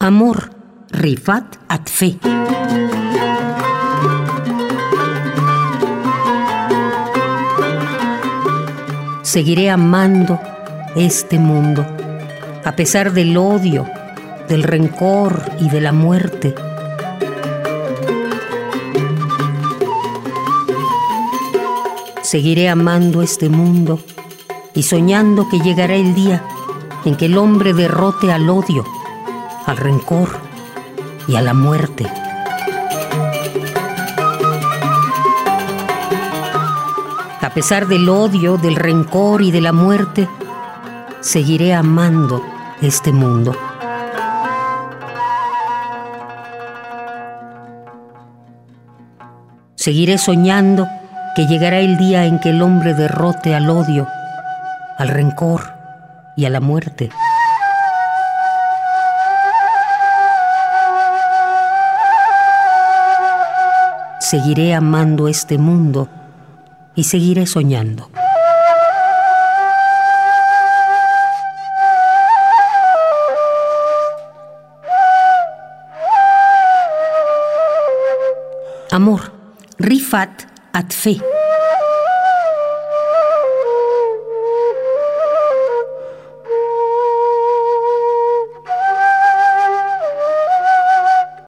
Amor, Rifat Atfe. Seguiré amando este mundo, a pesar del odio, del rencor y de la muerte. Seguiré amando este mundo y soñando que llegará el día en que el hombre derrote al odio, al rencor y a la muerte. A pesar del odio, del rencor y de la muerte, seguiré amando este mundo. Seguiré soñando que llegará el día en que el hombre derrote al odio, al rencor y a la muerte. Seguiré amando este mundo y seguiré soñando. Amor, Rifat Atfe.